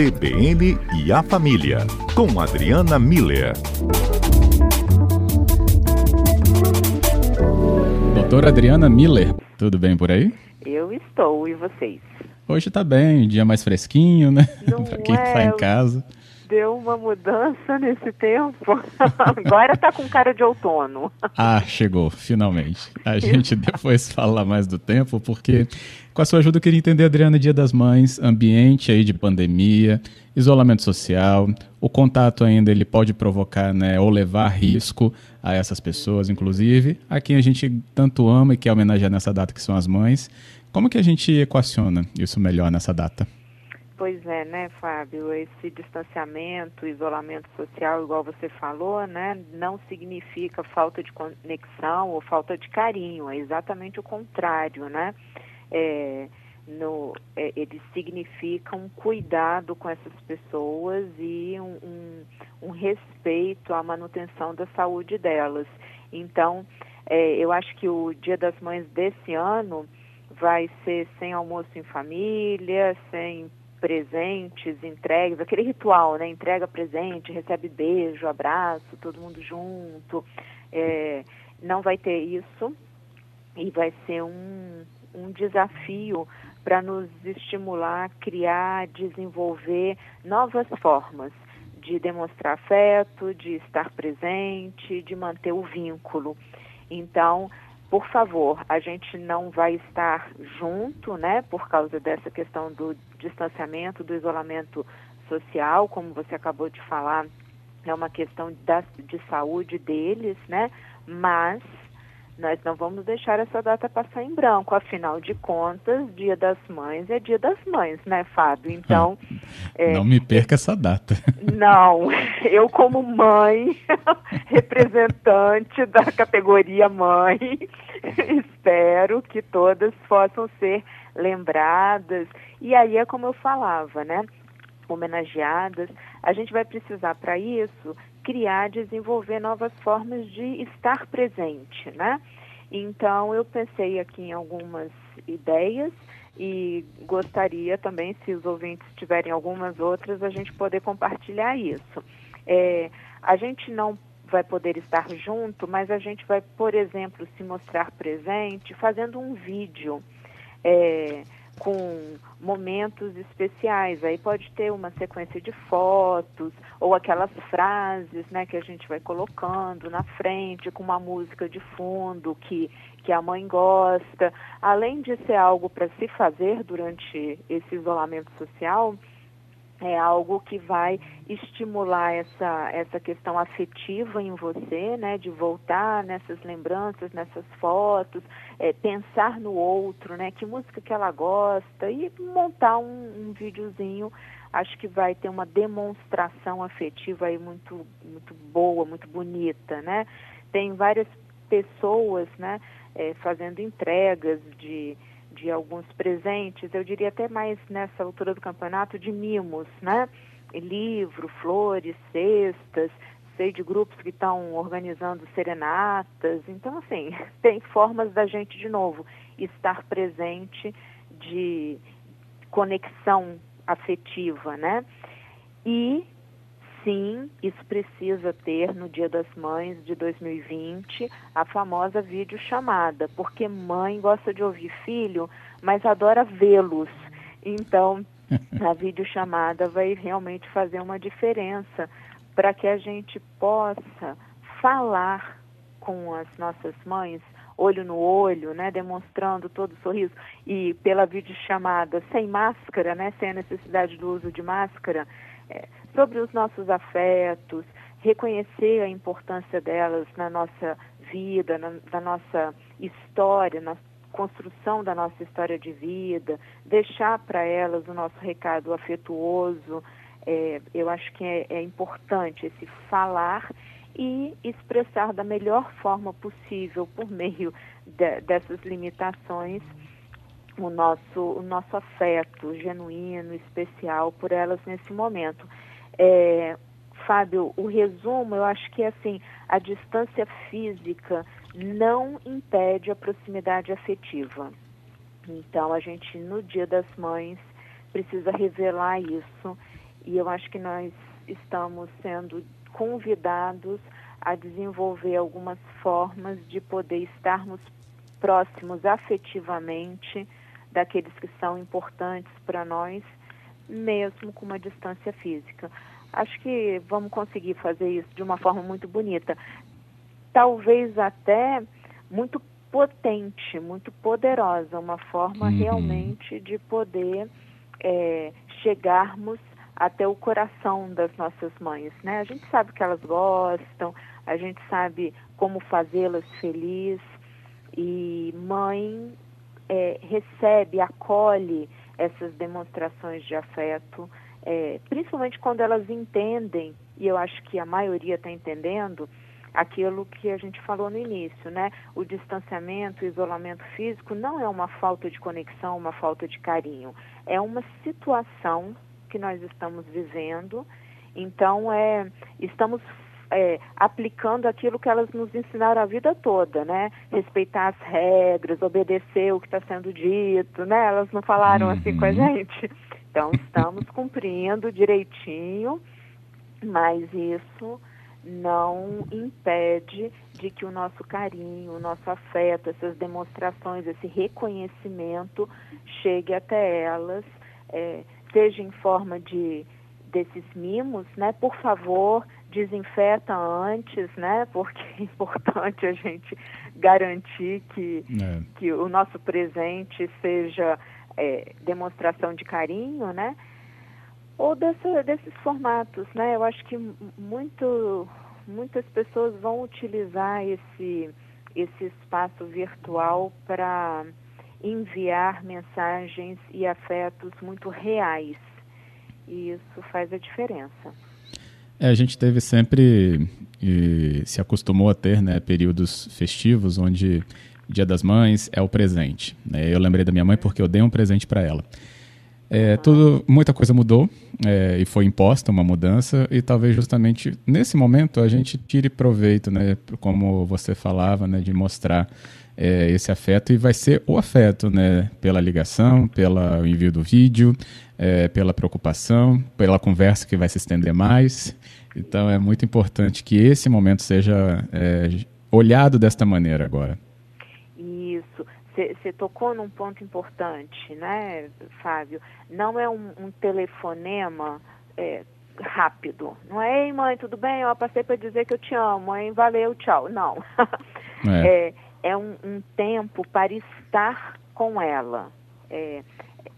CBN e a Família, com Adriana Miller. Doutora Adriana Miller, tudo bem por aí? Eu estou, e vocês? Hoje tá bem, dia mais fresquinho, né? Para quem é, tá em casa. Deu uma mudança nesse tempo. Agora tá com cara de outono. Ah, chegou, finalmente. A gente depois fala mais do tempo, porque com a sua ajuda eu queria entender, Adriana, Dia das Mães, ambiente aí de pandemia, isolamento social, o contato ainda ele pode provocar, né, ou levar risco a essas pessoas, inclusive, a quem a gente tanto ama e quer homenagear nessa data, que são as mães. Como que a gente equaciona isso melhor nessa data? Pois é, né, Fábio? Esse distanciamento, isolamento social, igual você falou, né, não significa falta de conexão ou falta de carinho, é exatamente o contrário, né? É, no, é, eles significam um cuidado com essas pessoas e um, um, um respeito à manutenção da saúde delas. Então, é, eu acho que o Dia das Mães desse ano vai ser sem almoço em família, sem presentes, entregas, aquele ritual, né? Entrega presente, recebe beijo, abraço, todo mundo junto. É, não vai ter isso e vai ser um, um desafio para nos estimular criar, desenvolver novas formas de demonstrar afeto, de estar presente, de manter o vínculo. Então, por favor, a gente não vai estar junto, né, por causa dessa questão do distanciamento, do isolamento social, como você acabou de falar, é uma questão da, de saúde deles, né, mas nós não vamos deixar essa data passar em branco. Afinal de contas, Dia das Mães é Dia das Mães, né, Fábio? Então. É, não me perca essa data. Não, eu, como mãe, representante da categoria mãe, espero que todas possam ser lembradas. E aí é como eu falava, né? homenageadas, a gente vai precisar para isso criar, desenvolver novas formas de estar presente, né? Então eu pensei aqui em algumas ideias e gostaria também, se os ouvintes tiverem algumas outras, a gente poder compartilhar isso. É, a gente não vai poder estar junto, mas a gente vai, por exemplo, se mostrar presente fazendo um vídeo. É, com momentos especiais. Aí pode ter uma sequência de fotos ou aquelas frases, né, que a gente vai colocando na frente com uma música de fundo que que a mãe gosta. Além de ser algo para se fazer durante esse isolamento social, é algo que vai estimular essa, essa questão afetiva em você, né, de voltar nessas lembranças, nessas fotos, é, pensar no outro, né, que música que ela gosta e montar um, um videozinho, acho que vai ter uma demonstração afetiva aí muito, muito boa, muito bonita, né. Tem várias pessoas, né, é, fazendo entregas de de alguns presentes, eu diria até mais nessa altura do campeonato, de mimos, né? Livro, flores, cestas, sei de grupos que estão organizando serenatas. Então, assim, tem formas da gente, de novo, estar presente de conexão afetiva, né? E sim, isso precisa ter no Dia das Mães de 2020 a famosa videochamada, porque mãe gosta de ouvir filho, mas adora vê-los. Então, a videochamada vai realmente fazer uma diferença para que a gente possa falar com as nossas mães olho no olho, né, demonstrando todo o sorriso e pela videochamada sem máscara, né, sem a necessidade do uso de máscara, é, sobre os nossos afetos, reconhecer a importância delas na nossa vida, na, na nossa história, na construção da nossa história de vida, deixar para elas o nosso recado afetuoso. É, eu acho que é, é importante esse falar e expressar da melhor forma possível, por meio de, dessas limitações, o nosso, o nosso afeto genuíno, especial por elas nesse momento. É, Fábio, o resumo, eu acho que é assim, a distância física não impede a proximidade afetiva. Então, a gente, no Dia das Mães, precisa revelar isso e eu acho que nós estamos sendo convidados a desenvolver algumas formas de poder estarmos próximos afetivamente daqueles que são importantes para nós, mesmo com uma distância física. Acho que vamos conseguir fazer isso de uma forma muito bonita. Talvez até muito potente, muito poderosa, uma forma uhum. realmente de poder é, chegarmos até o coração das nossas mães, né? A gente sabe que elas gostam, a gente sabe como fazê-las felizes e mãe é, recebe, acolhe essas demonstrações de afeto, é, principalmente quando elas entendem, e eu acho que a maioria está entendendo, aquilo que a gente falou no início, né? O distanciamento, o isolamento físico não é uma falta de conexão, uma falta de carinho, é uma situação que nós estamos vivendo. Então, é, estamos é, aplicando aquilo que elas nos ensinaram a vida toda, né? Respeitar as regras, obedecer o que está sendo dito, né? Elas não falaram uhum. assim com a gente. Então, estamos cumprindo direitinho, mas isso não impede de que o nosso carinho, o nosso afeto, essas demonstrações, esse reconhecimento chegue até elas. É, seja em forma de desses mimos, né? Por favor, desinfeta antes, né? Porque é importante a gente garantir que, é. que o nosso presente seja é, demonstração de carinho, né? Ou dessa, desses formatos, né? Eu acho que muito, muitas pessoas vão utilizar esse, esse espaço virtual para enviar mensagens e afetos muito reais. E isso faz a diferença. É, a gente teve sempre e se acostumou a ter né, períodos festivos onde Dia das Mães é o presente. Né? Eu lembrei da minha mãe porque eu dei um presente para ela. É, tudo, muita coisa mudou é, e foi imposta uma mudança e talvez justamente nesse momento a gente tire proveito, né, como você falava, né, de mostrar é, esse afeto e vai ser o afeto, né? Pela ligação, pelo envio do vídeo, é, pela preocupação, pela conversa que vai se estender mais. Então é muito importante que esse momento seja é, olhado desta maneira agora. Você tocou num ponto importante, né, Fábio? Não é um, um telefonema é, rápido. Não é, ei mãe, tudo bem? Eu passei para dizer que eu te amo, mãe, valeu, tchau. Não. É. é é um, um tempo para estar com ela. É,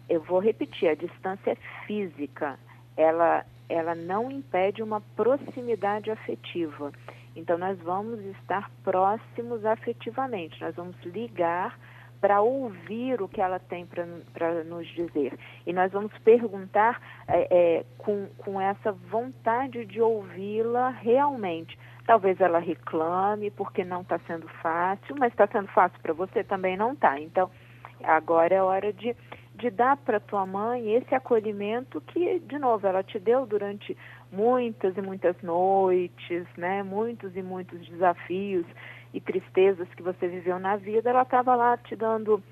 eu vou repetir, a distância física, ela, ela não impede uma proximidade afetiva. Então, nós vamos estar próximos afetivamente, nós vamos ligar para ouvir o que ela tem para nos dizer. E nós vamos perguntar é, é, com, com essa vontade de ouvi-la realmente. Talvez ela reclame porque não está sendo fácil, mas está sendo fácil para você também não está. Então, agora é hora de, de dar para tua mãe esse acolhimento que, de novo, ela te deu durante muitas e muitas noites, né? Muitos e muitos desafios e tristezas que você viveu na vida. Ela estava lá te dando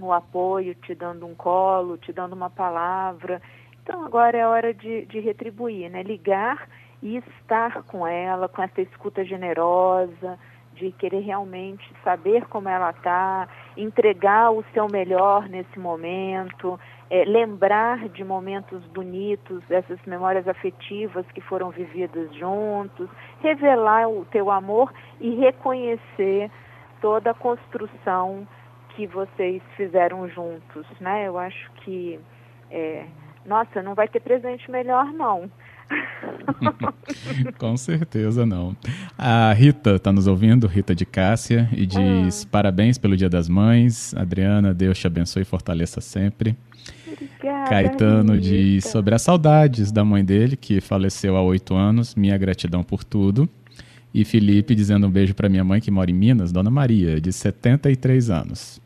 o apoio, te dando um colo, te dando uma palavra. Então agora é hora de, de retribuir, né? Ligar e estar com ela, com essa escuta generosa, de querer realmente saber como ela está, entregar o seu melhor nesse momento, é, lembrar de momentos bonitos, dessas memórias afetivas que foram vividas juntos, revelar o teu amor e reconhecer toda a construção que vocês fizeram juntos, né? Eu acho que, é, nossa, não vai ter presente melhor não. Com certeza não. A Rita está nos ouvindo, Rita de Cássia, e diz ah. parabéns pelo Dia das Mães. Adriana, Deus te abençoe e fortaleça sempre. Obrigada, Caetano Rita. diz sobre as saudades da mãe dele, que faleceu há oito anos. Minha gratidão por tudo. E Felipe dizendo um beijo para minha mãe, que mora em Minas, Dona Maria, de 73 anos.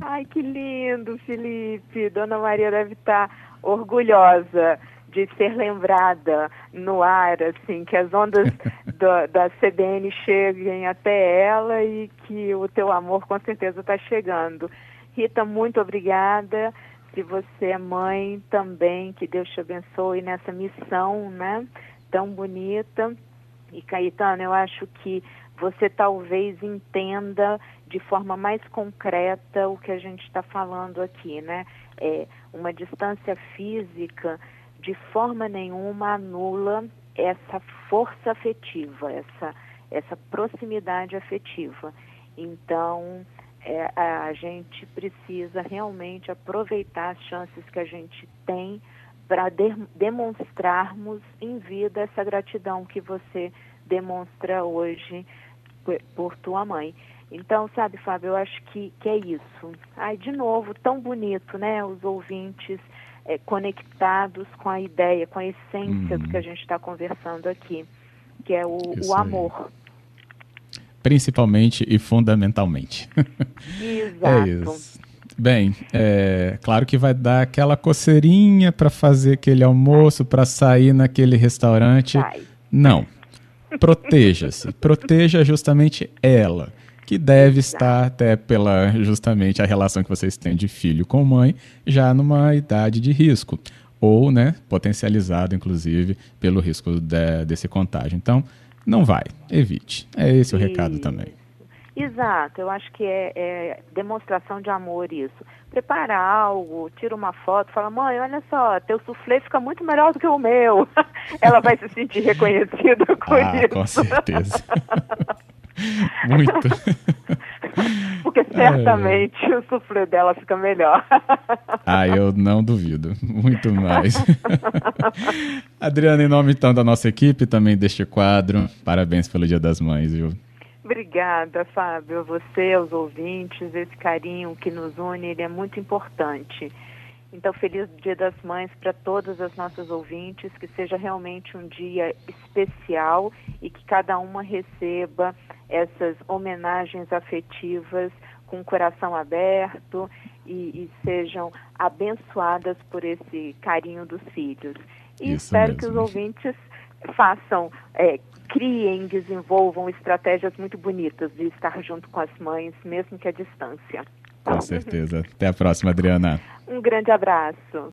Ai, que lindo, Felipe. Dona Maria deve estar orgulhosa de ser lembrada no ar, assim, que as ondas do, da CBN cheguem até ela e que o teu amor com certeza está chegando. Rita, muito obrigada. Se você é mãe também, que Deus te abençoe nessa missão, né? Tão bonita. E Caetano, eu acho que você talvez entenda de forma mais concreta o que a gente está falando aqui, né? É, uma distância física de forma nenhuma anula essa força afetiva, essa, essa proximidade afetiva. Então, é, a gente precisa realmente aproveitar as chances que a gente tem para de, demonstrarmos em vida essa gratidão que você demonstra hoje por, por, tua mãe. Então, sabe, Fábio, eu acho que, que é isso. Ai, de novo, tão bonito, né? Os ouvintes é, conectados com a ideia, com a essência do que a gente está conversando aqui, que é o, o amor. Aí principalmente e fundamentalmente. Exato. é isso. Bem, é claro que vai dar aquela coceirinha para fazer aquele almoço, para sair naquele restaurante. Vai. Não. Proteja-se. Proteja justamente ela, que deve estar até pela justamente a relação que vocês têm de filho com mãe, já numa idade de risco ou, né, potencializado inclusive pelo risco de, desse contágio. Então, não vai, evite. É esse o recado também. Exato, eu acho que é, é, demonstração de amor isso. Prepara algo, tira uma foto, fala, mãe, olha só, teu suflê fica muito melhor do que o meu. Ela vai se sentir reconhecida com ah, isso. Com certeza. muito. Porque certamente o suflê dela fica melhor. ah, eu não duvido. Muito mais. Adriana, em nome então da nossa equipe, também deste quadro, parabéns pelo Dia das Mães, viu? Obrigada, Fábio. Você, aos ouvintes, esse carinho que nos une, ele é muito importante. Então, feliz Dia das Mães para todas as nossas ouvintes, que seja realmente um dia especial e que cada uma receba essas homenagens afetivas com o coração aberto e, e sejam abençoadas por esse carinho dos filhos. E Isso espero mesmo. que os ouvintes façam, é, criem, desenvolvam estratégias muito bonitas de estar junto com as mães, mesmo que à distância. Com certeza. Até a próxima, Adriana. Um grande abraço.